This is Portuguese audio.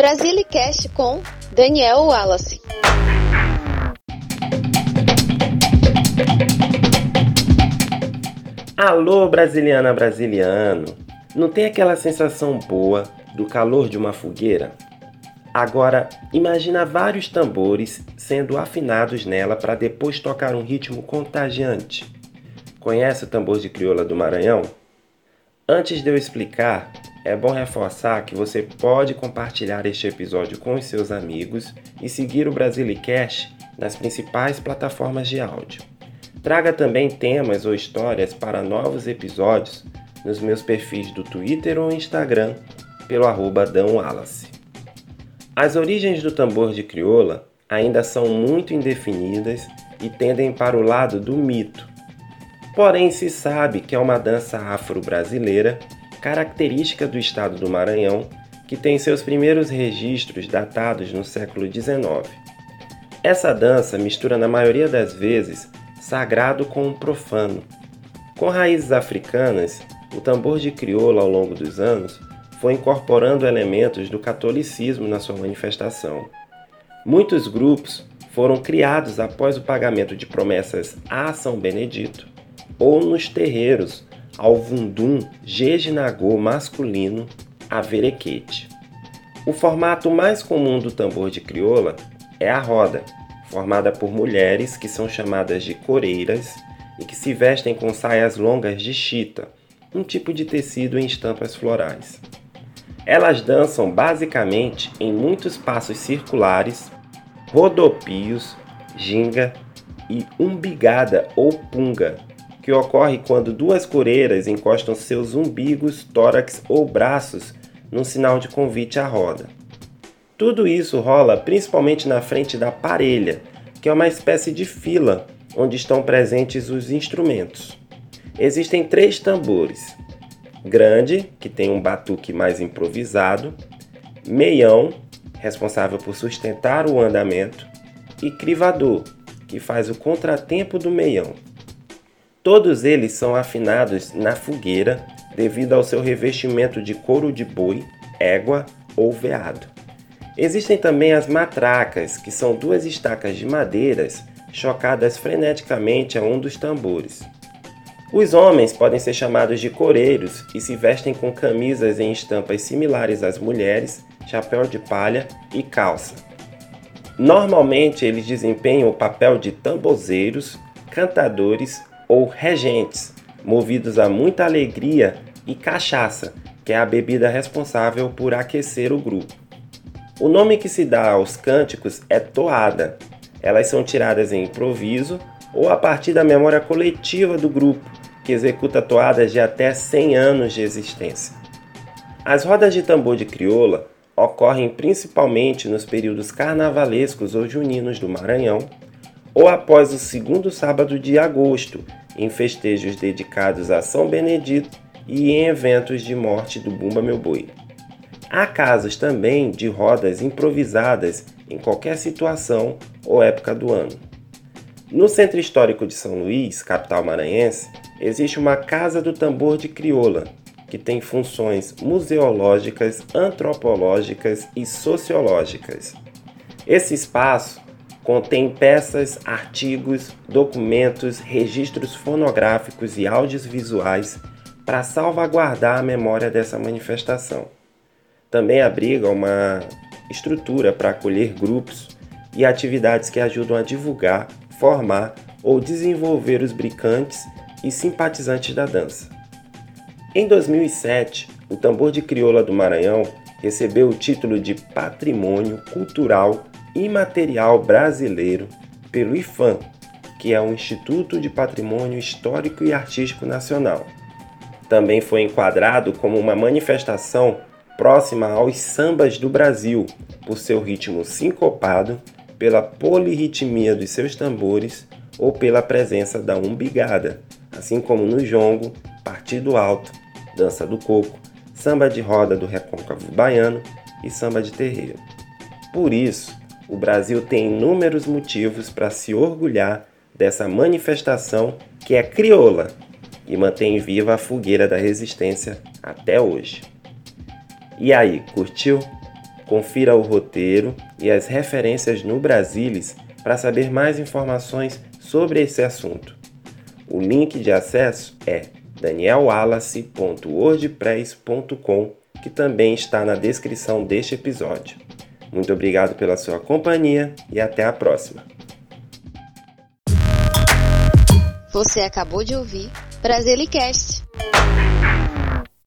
Brasilicast com Daniel Wallace. Alô, brasiliana, brasiliano! Não tem aquela sensação boa do calor de uma fogueira? Agora, imagina vários tambores sendo afinados nela para depois tocar um ritmo contagiante. Conhece o tambor de crioula do Maranhão? Antes de eu explicar, é bom reforçar que você pode compartilhar este episódio com os seus amigos e seguir o Brasilicast nas principais plataformas de áudio. Traga também temas ou histórias para novos episódios nos meus perfis do Twitter ou Instagram pelo arroba Wallace. As origens do tambor de crioula ainda são muito indefinidas e tendem para o lado do mito. Porém, se sabe que é uma dança afro-brasileira, característica do estado do Maranhão, que tem seus primeiros registros datados no século XIX. Essa dança mistura na maioria das vezes sagrado com o profano. Com raízes africanas, o tambor de crioula ao longo dos anos foi incorporando elementos do catolicismo na sua manifestação. Muitos grupos foram criados após o pagamento de promessas a São Benedito ou nos terreiros ao vundum jejinagô masculino a verequete. O formato mais comum do tambor de crioula é a roda, formada por mulheres que são chamadas de coreiras e que se vestem com saias longas de chita, um tipo de tecido em estampas florais. Elas dançam basicamente em muitos passos circulares, rodopios, ginga e umbigada ou punga, que ocorre quando duas coreiras encostam seus umbigos, tórax ou braços num sinal de convite à roda. Tudo isso rola principalmente na frente da parelha, que é uma espécie de fila onde estão presentes os instrumentos. Existem três tambores: grande, que tem um batuque mais improvisado, meião, responsável por sustentar o andamento, e crivador, que faz o contratempo do meião. Todos eles são afinados na fogueira devido ao seu revestimento de couro de boi, égua ou veado. Existem também as matracas, que são duas estacas de madeiras chocadas freneticamente a um dos tambores. Os homens podem ser chamados de coreiros e se vestem com camisas em estampas similares às mulheres, chapéu de palha e calça. Normalmente eles desempenham o papel de tambozeiros, cantadores ou regentes, movidos a muita alegria e cachaça, que é a bebida responsável por aquecer o grupo. O nome que se dá aos cânticos é toada. Elas são tiradas em improviso ou a partir da memória coletiva do grupo, que executa toadas de até 100 anos de existência. As rodas de tambor de crioula ocorrem principalmente nos períodos carnavalescos ou juninos do Maranhão, ou após o segundo sábado de agosto, em festejos dedicados a São Benedito e em eventos de morte do Bumba Meu Boi. Há casos também de rodas improvisadas em qualquer situação ou época do ano. No Centro Histórico de São Luís, capital maranhense, existe uma Casa do Tambor de Crioula, que tem funções museológicas, antropológicas e sociológicas. Esse espaço contém peças, artigos, documentos, registros fonográficos e audiovisuais para salvaguardar a memória dessa manifestação. Também abriga uma estrutura para acolher grupos e atividades que ajudam a divulgar, formar ou desenvolver os brincantes e simpatizantes da dança. Em 2007, o tambor de crioula do Maranhão recebeu o título de Patrimônio Cultural Imaterial Brasileiro pelo IFAM, que é o Instituto de Patrimônio Histórico e Artístico Nacional. Também foi enquadrado como uma manifestação próxima aos sambas do Brasil, por seu ritmo sincopado, pela polirritmia dos seus tambores ou pela presença da umbigada, assim como no jongo, partido alto, dança do coco, samba de roda do recôncavo baiano e samba de terreiro. Por isso, o Brasil tem inúmeros motivos para se orgulhar dessa manifestação que é crioula e mantém viva a fogueira da resistência até hoje. E aí, curtiu? Confira o roteiro e as referências no Brasilis para saber mais informações sobre esse assunto. O link de acesso é danielwallace.wordpress.com, que também está na descrição deste episódio. Muito obrigado pela sua companhia e até a próxima. Você acabou de ouvir Brasilicast.